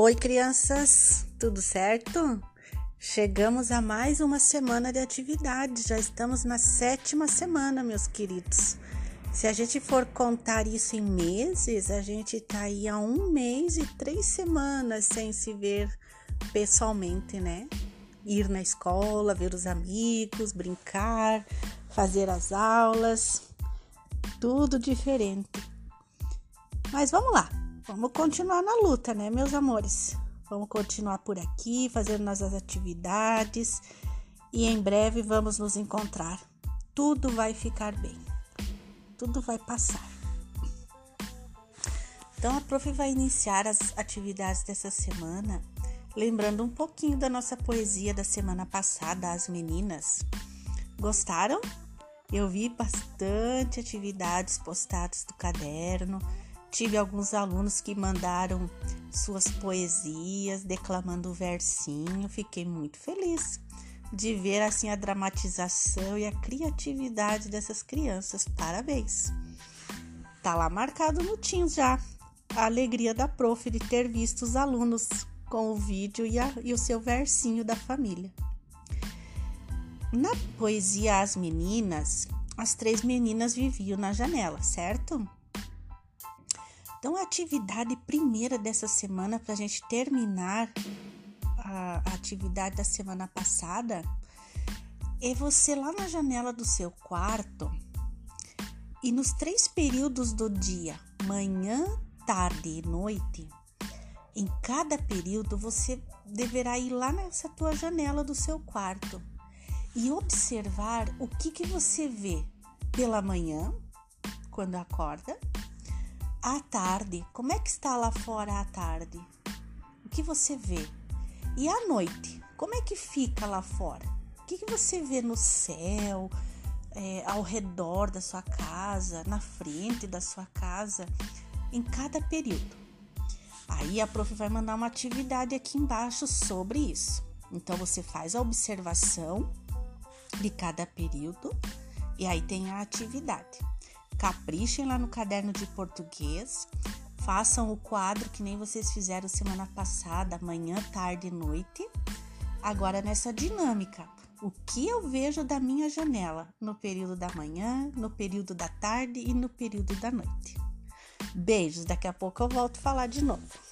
Oi, crianças, tudo certo? Chegamos a mais uma semana de atividade, já estamos na sétima semana, meus queridos. Se a gente for contar isso em meses, a gente tá aí há um mês e três semanas sem se ver pessoalmente, né? Ir na escola, ver os amigos, brincar, fazer as aulas, tudo diferente. Mas vamos lá, Vamos continuar na luta, né, meus amores? Vamos continuar por aqui, fazendo nossas atividades e em breve vamos nos encontrar. Tudo vai ficar bem, tudo vai passar. Então a prof vai iniciar as atividades dessa semana, lembrando um pouquinho da nossa poesia da semana passada, As Meninas. Gostaram? Eu vi bastante atividades postadas do caderno Tive alguns alunos que mandaram suas poesias, declamando o versinho. Fiquei muito feliz de ver assim a dramatização e a criatividade dessas crianças. Parabéns. Tá lá marcado no Teams já a alegria da prof de ter visto os alunos com o vídeo e, a, e o seu versinho da família. Na poesia As Meninas, as três meninas viviam na janela, certo? Então, a atividade primeira dessa semana, para a gente terminar a, atividade da semana passada, é você lá na janela do seu quarto e nos três períodos do dia, manhã, tarde e noite, em cada período você deverá ir lá nessa tua janela do seu quarto e observar o que, que você vê pela manhã, quando acorda, à tarde, como é que está lá fora à tarde? O que você vê? E à noite, como é que fica lá fora? O que, você vê no céu, é, ao redor da sua casa, na frente da sua casa, em cada período? Aí a prof vai mandar uma atividade aqui embaixo sobre isso. Então você faz a observação de cada período e aí tem a atividade. Caprichem lá no caderno de português. Façam o quadro que nem vocês fizeram semana passada, manhã, tarde e noite. Agora nessa dinâmica, o que eu vejo da minha janela no período da manhã, no período da tarde e no período da noite. Beijos, daqui a pouco eu volto a falar de novo.